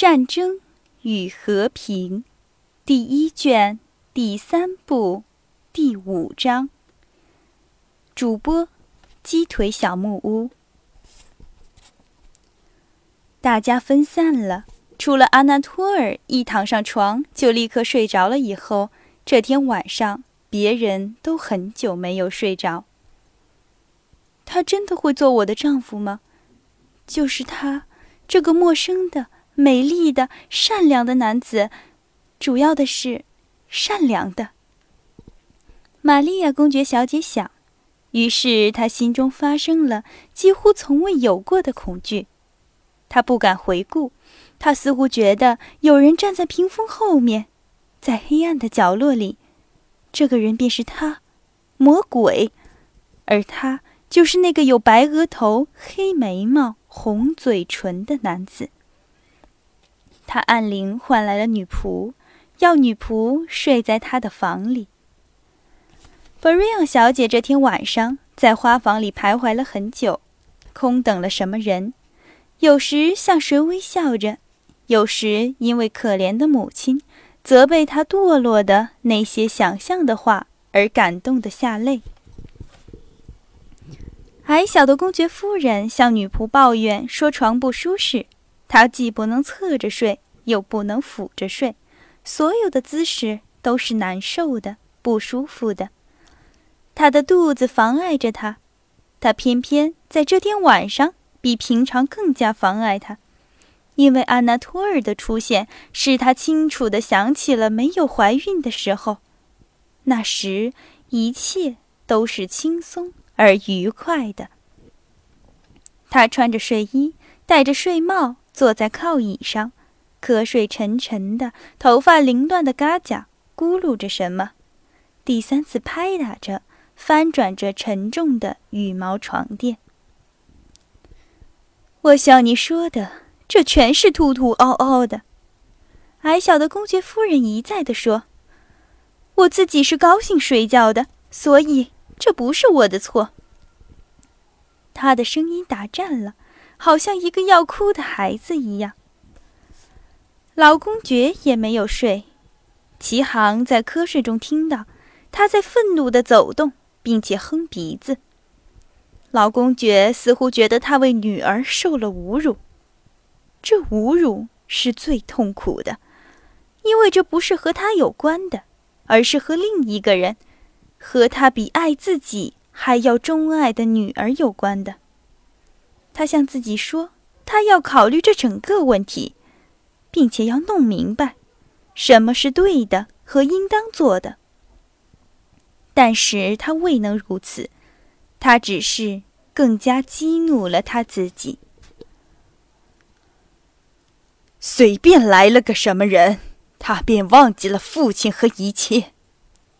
战争与和平》第一卷第三部第五章。主播：鸡腿小木屋。大家分散了，除了阿纳托尔一躺上床就立刻睡着了。以后这天晚上，别人都很久没有睡着。他真的会做我的丈夫吗？就是他，这个陌生的。美丽的、善良的男子，主要的是善良的。玛利亚公爵小姐想，于是她心中发生了几乎从未有过的恐惧。她不敢回顾，她似乎觉得有人站在屏风后面，在黑暗的角落里。这个人便是他，魔鬼，而他就是那个有白额头、黑眉毛、红嘴唇的男子。他按铃唤来了女仆，要女仆睡在他的房里。布瑞昂小姐这天晚上在花房里徘徊了很久，空等了什么人？有时向谁微笑着，有时因为可怜的母亲责备她堕落的那些想象的话而感动的下泪。矮小的公爵夫人向女仆抱怨说床不舒适。他既不能侧着睡，又不能俯着睡，所有的姿势都是难受的、不舒服的。他的肚子妨碍着他，他偏偏在这天晚上比平常更加妨碍他，因为安娜托尔的出现使他清楚地想起了没有怀孕的时候，那时一切都是轻松而愉快的。他穿着睡衣，戴着睡帽。坐在靠椅上，瞌睡沉沉的，头发凌乱的嘎甲咕噜着什么，第三次拍打着、翻转着沉重的羽毛床垫。我像你说的，这全是突突嗷嗷的。矮小的公爵夫人一再的说：“我自己是高兴睡觉的，所以这不是我的错。”他的声音打颤了。好像一个要哭的孩子一样。老公爵也没有睡，齐航在瞌睡中听到他在愤怒地走动，并且哼鼻子。老公爵似乎觉得他为女儿受了侮辱，这侮辱是最痛苦的，因为这不是和他有关的，而是和另一个人，和他比爱自己还要钟爱的女儿有关的。他向自己说：“他要考虑这整个问题，并且要弄明白什么是对的和应当做的。”但是他未能如此，他只是更加激怒了他自己。随便来了个什么人，他便忘记了父亲和一切，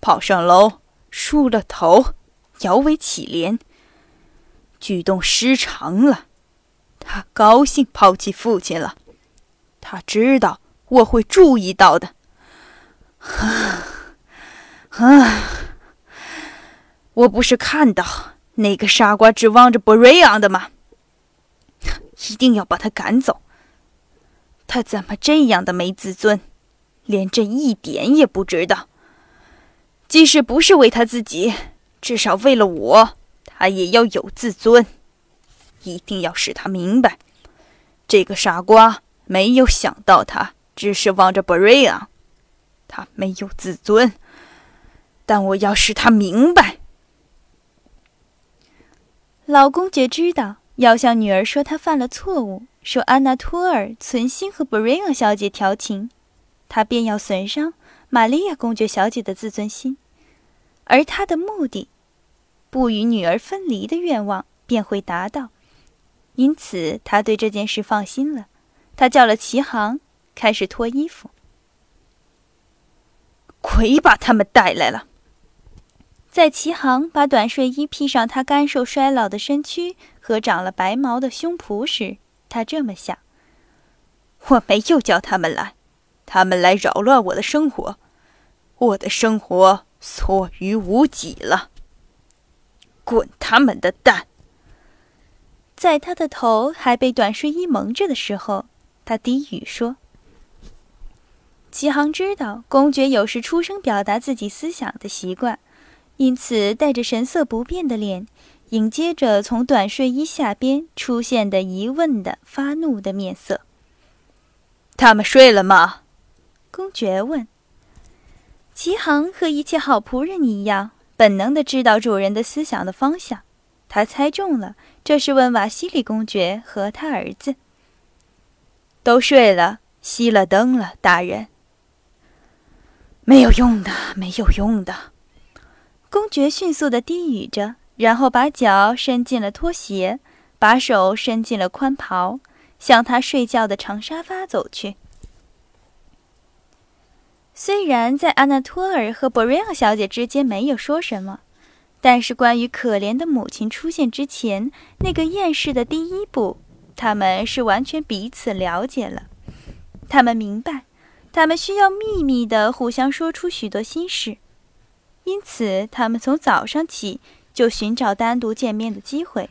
跑上楼，梳了头，摇尾乞怜。举动失常了，他高兴抛弃父亲了。他知道我会注意到的。啊啊！我不是看到那个傻瓜指望着布瑞昂的吗？一定要把他赶走。他怎么这样的没自尊，连这一点也不知道？即使不是为他自己，至少为了我。他也要有自尊，一定要使他明白，这个傻瓜没有想到他只是望着布瑞昂，他没有自尊。但我要使他明白。老公爵知道要向女儿说他犯了错误，说安娜托尔存心和布瑞昂小姐调情，他便要损伤玛利亚公爵小姐的自尊心，而他的目的。不与女儿分离的愿望便会达到，因此他对这件事放心了。他叫了齐航，开始脱衣服。鬼把他们带来了！在齐航把短睡衣披上他干瘦衰老的身躯和长了白毛的胸脯时，他这么想：我没有叫他们来，他们来扰乱我的生活，我的生活所余无几了。滚他们的蛋！在他的头还被短睡衣蒙着的时候，他低语说：“齐航知道公爵有时出声表达自己思想的习惯，因此带着神色不变的脸，迎接着从短睡衣下边出现的疑问的发怒的面色。他们睡了吗？公爵问。齐航和一切好仆人一样，本能的知道主人的思想的方向。他猜中了，这是问瓦西里公爵和他儿子。都睡了，熄了灯了，大人。没有用的，没有用的。公爵迅速地低语着，然后把脚伸进了拖鞋，把手伸进了宽袍，向他睡觉的长沙发走去。虽然在阿纳托尔和博瑞昂小姐之间没有说什么，但是关于可怜的母亲出现之前那个验尸的第一步，他们是完全彼此了解了。他们明白。他们需要秘密地互相说出许多心事，因此他们从早上起就寻找单独见面的机会。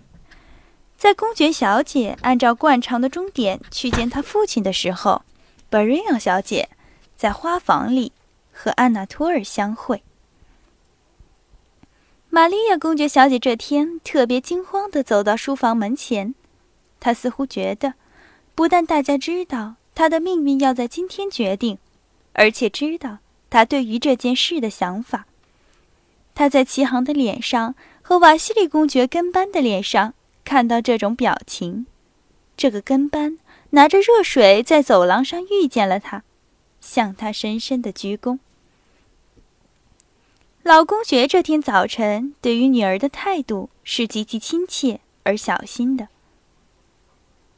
在公爵小姐按照惯常的钟点去见她父亲的时候，布瑞昂小姐在花房里和安娜托尔相会。玛利亚公爵小姐这天特别惊慌地走到书房门前，她似乎觉得，不但大家知道。她的命运要在今天决定，而且知道她对于这件事的想法。她在齐航的脸上和瓦西里公爵跟班的脸上看到这种表情。这个跟班拿着热水在走廊上遇见了他，向他深深的鞠躬。老公爵这天早晨对于女儿的态度是极其亲切而小心的。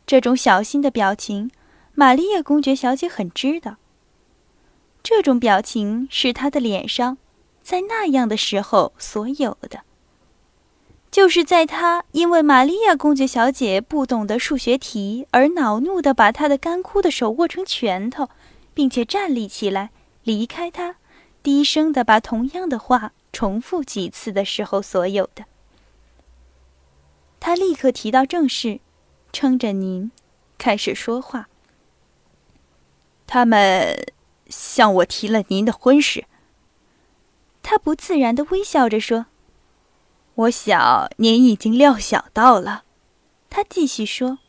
这种小心的表情。玛利亚公爵小姐很知道，这种表情是她的脸上，在那样的时候所有的。就是在她因为玛利亚公爵小姐不懂得数学题而恼怒的把她的干枯的手握成拳头，并且站立起来离开他，低声的把同样的话重复几次的时候所有的。他立刻提到正事，撑着您，开始说话。他们向我提了您的婚事。他不自然的微笑着说：“我想您已经料想到了。”他继续说：“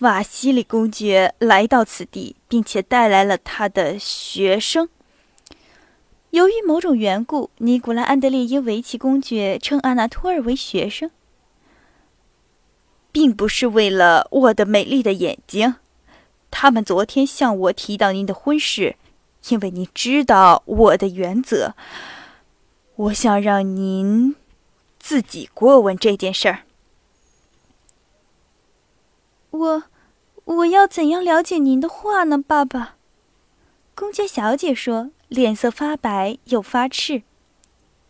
瓦西里公爵来到此地，并且带来了他的学生。由于某种缘故，尼古拉安德烈耶维奇公爵称阿纳托尔为学生，并不是为了我的美丽的眼睛。”他们昨天向我提到您的婚事，因为您知道我的原则。我想让您自己过问这件事儿。我我要怎样了解您的话呢，爸爸？公爵小姐说，脸色发白又发赤。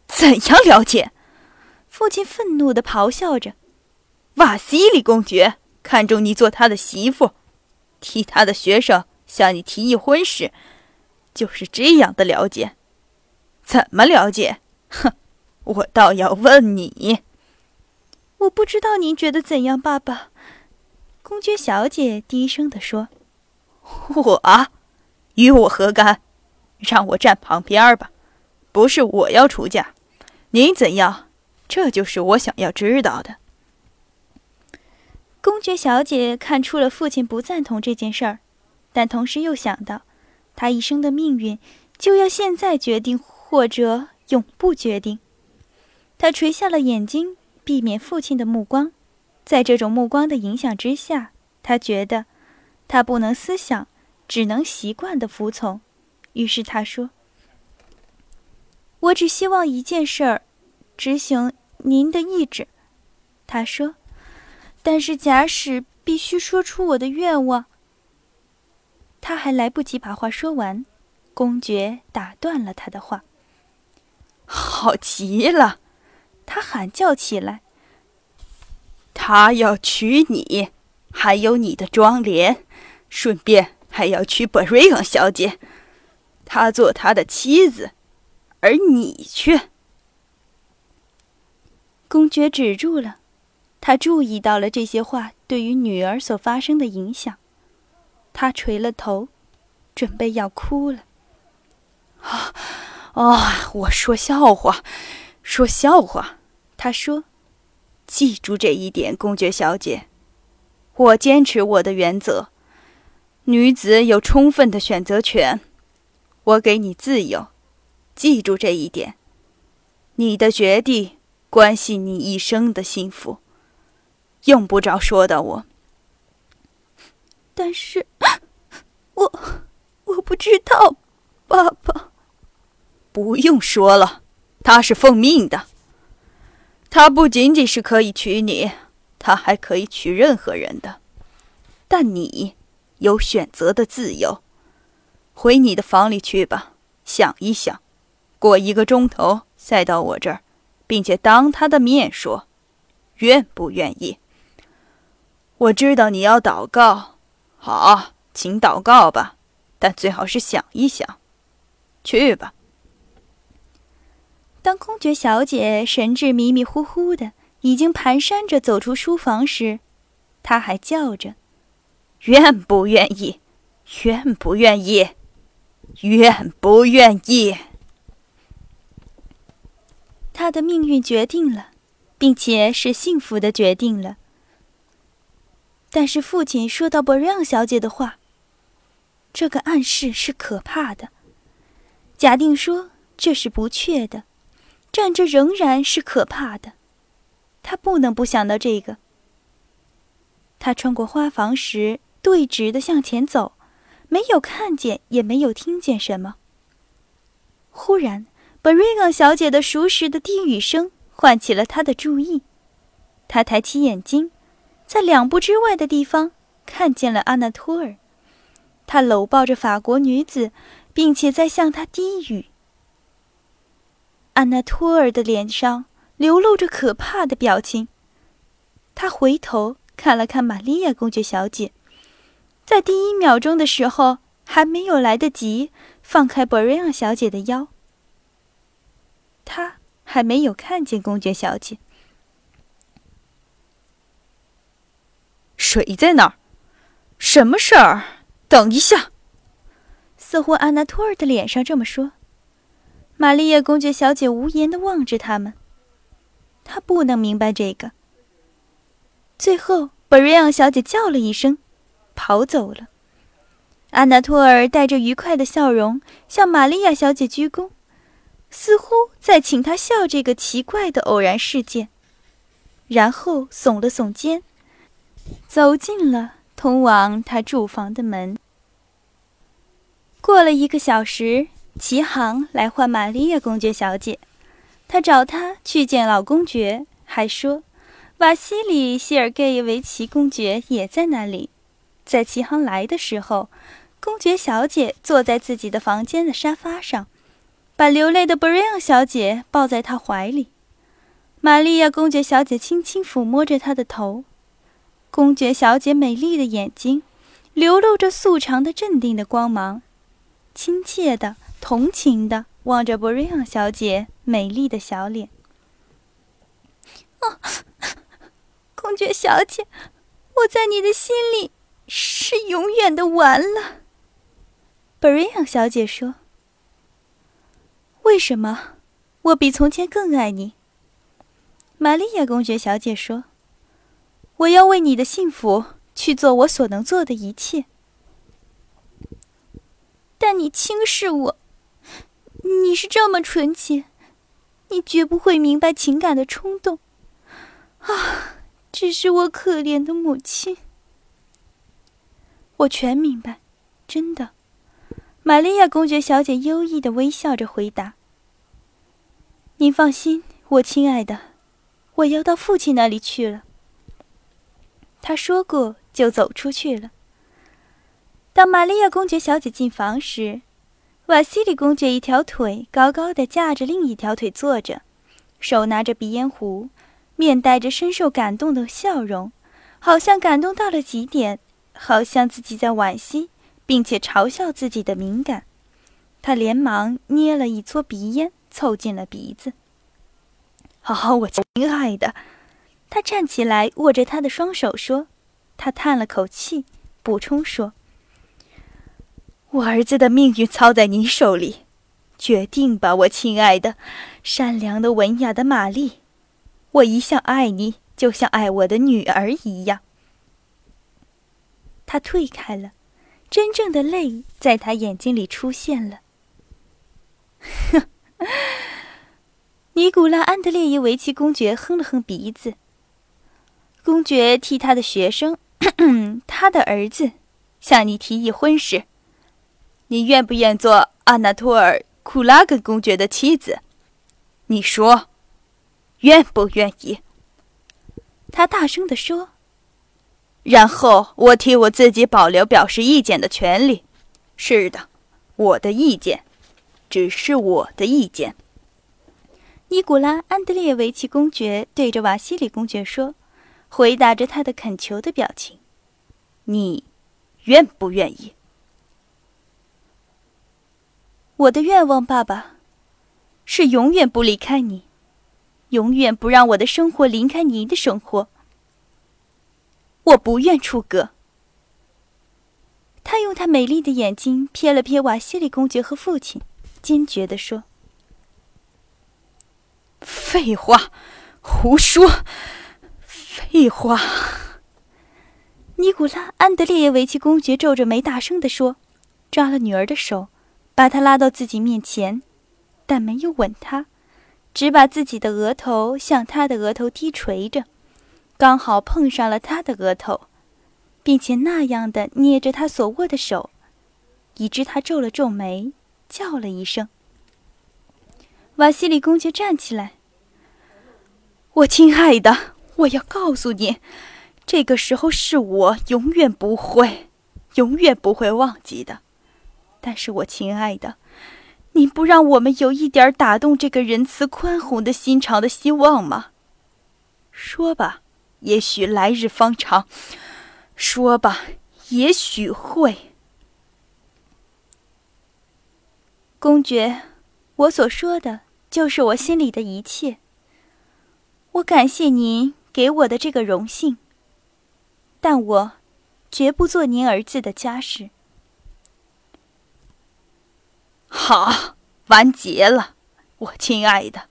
怎样了解？父亲愤怒地咆哮着。瓦西里公爵看中你做他的媳妇。替他的学生向你提议婚事，就是这样的了解。怎么了解？哼，我倒要问你。我不知道您觉得怎样，爸爸。公爵小姐低声地说：“我，与我何干？让我站旁边吧。不是我要出嫁，您怎样？这就是我想要知道的。”公爵小姐看出了父亲不赞同这件事儿，但同时又想到，她一生的命运就要现在决定，或者永不决定。她垂下了眼睛，避免父亲的目光。在这种目光的影响之下，他觉得，他不能思想，只能习惯的服从。于是他说：“我只希望一件事儿，执行您的意志。”他说。但是，假使必须说出我的愿望，他还来不及把话说完，公爵打断了他的话。好极了，他喊叫起来。他要娶你，还有你的庄莲，顺便还要娶布瑞昂小姐，他做他的妻子，而你却……公爵止住了。他注意到了这些话对于女儿所发生的影响，他垂了头。准备要哭了。啊啊！我说笑话，说笑话。他说：“记住这一点，公爵小姐，我坚持我的原则。女子有充分的选择权，我给你自由。记住这一点，你的决定关系你一生的幸福，用不着说的我。但是，我我不知道，爸爸。不用说了，他是奉命的。”他不仅仅是可以娶你，他还可以娶任何人的。但你有选择的自由。回你的房里去吧，想一想，过一个钟头再到我这儿，并且当他的面说，愿不愿意？我知道你要祷告，好，请祷告吧，但最好是想一想。去吧。当公爵小姐神志迷迷糊糊的，已经蹒跚着走出书房时，她还叫着：“愿不愿意？愿不愿意？愿不愿意？”她的命运决定了，并且是幸福的决定了。但是父亲说到伯瑞昂小姐的话，这个暗示是可怕的。假定说这是不确的。站着仍然是可怕的，他不能不想到这个。他穿过花房时，对直的向前走，没有看见，也没有听见什么。忽然，本瑞昂小姐的熟识的低语声唤起了他的注意。他抬起眼睛，在两步之外的地方看见了阿纳托尔，他搂抱着法国女子，并且在向她低语。安娜托尔的脸上流露着可怕的表情。他回头看了看玛利亚公爵小姐，在第一秒钟的时候还没有来得及放开博瑞亚小姐的腰。他还没有看见公爵小姐。水在哪儿？什么事儿？等一下。似乎安娜托尔的脸上这么说。玛丽亚公爵小姐无言的望着他们，她不能明白这个。最后，本瑞昂小姐叫了一声，跑走了。安娜托尔带着愉快的笑容向玛利亚小姐鞠躬，似乎在请她笑这个奇怪的偶然事件，然后耸了耸肩，走进了通往他住房的门。过了一个小时。齐航来唤玛利亚公爵小姐，他找她去见老公爵，还说瓦西里谢尔盖维奇公爵也在那里。在齐航来的时候，公爵小姐坐在自己的房间的沙发上，把流泪的布瑞昂小姐抱在他怀里。玛利亚公爵小姐轻轻抚摸着他的头，公爵小姐美丽的眼睛流露着素常的镇定的光芒，亲切的。同情的望着博瑞昂小姐美丽的小脸。啊，公爵小姐，我在你的心里是永远的完了。博瑞昂小姐说：“为什么？我比从前更爱你。”玛利亚公爵小姐说：“我要为你的幸福去做我所能做的一切。”但你轻视我。你是这么纯洁，你绝不会明白情感的冲动。啊，只是我可怜的母亲。我全明白，真的。玛利亚公爵小姐优异的微笑着回答：“您放心，我亲爱的，我要到父亲那里去了。”他说过，就走出去了。当玛利亚公爵小姐进房时，瓦西里公爵一条腿高高的架着另一条腿坐着，手拿着鼻烟壶，面带着深受感动的笑容，好像感动到了极点，好像自己在惋惜，并且嘲笑自己的敏感。他连忙捏了一撮鼻烟，凑近了鼻子。好，我亲爱的，他站起来，握着他的双手说：“他叹了口气，补充说。”我儿子的命运操在你手里，决定吧，我亲爱的、善良的、文雅的玛丽。我一向爱你，就像爱我的女儿一样。他退开了，真正的泪在他眼睛里出现了。尼古拉·安德烈耶维奇公爵哼了哼鼻子。公爵替他的学生，他的儿子，向你提议婚事。你愿不愿做阿纳托尔·库拉根公爵的妻子？你说，愿不愿意？他大声地说。然后我替我自己保留表示意见的权利。是的，我的意见，只是我的意见。尼古拉·安德烈维奇公爵对着瓦西里公爵说，回答着他的恳求的表情：“你愿不愿意？”我的愿望，爸爸，是永远不离开你，永远不让我的生活离开你的生活。我不愿出阁。他用他美丽的眼睛瞥了瞥瓦西里公爵和父亲，坚决地说：“废话，胡说，废话！”尼古拉·安德烈耶维奇公爵皱着眉，大声地说，抓了女儿的手。把他拉到自己面前，但没有吻他，只把自己的额头向他的额头低垂着，刚好碰上了他的额头，并且那样的捏着他所握的手，以致他皱了皱眉，叫了一声。瓦西里公爵站起来：“我亲爱的，我要告诉你，这个时候是我永远不会、永远不会忘记的。”但是我亲爱的，你不让我们有一点打动这个仁慈宽宏的心肠的希望吗？说吧，也许来日方长。说吧，也许会。公爵，我所说的就是我心里的一切。我感谢您给我的这个荣幸，但我绝不做您儿子的家事。好，完结了，我亲爱的，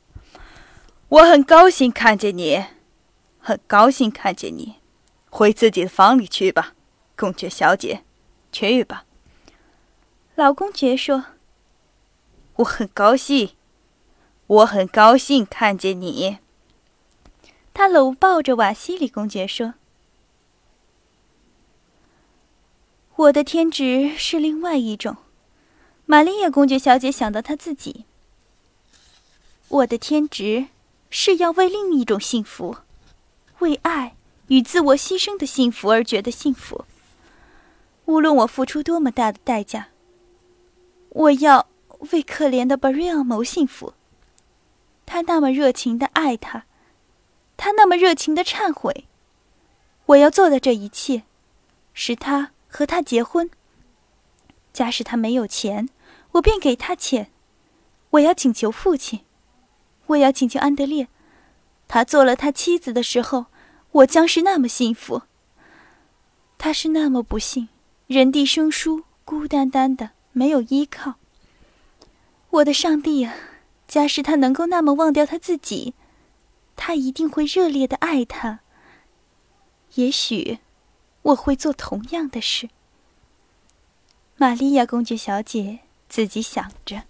我很高兴看见你，很高兴看见你，回自己的房里去吧，公爵小姐，去吧。老公爵说：“我很高兴，我很高兴看见你。”他搂抱着瓦西里公爵说：“我的天职是另外一种。”玛丽亚公爵小姐想到她自己。我的天职是要为另一种幸福，为爱与自我牺牲的幸福而觉得幸福。无论我付出多么大的代价，我要为可怜的巴瑞昂谋幸福。他那么热情的爱他，他那么热情的忏悔。我要做的这一切，使他和他结婚。假使他没有钱。我便给他钱。我要请求父亲，我要请求安德烈。他做了他妻子的时候，我将是那么幸福。他是那么不幸，人地生疏，孤单单的，没有依靠。我的上帝呀！假使他能够那么忘掉他自己，他一定会热烈的爱他。也许，我会做同样的事。玛利亚公爵小姐。自己想着。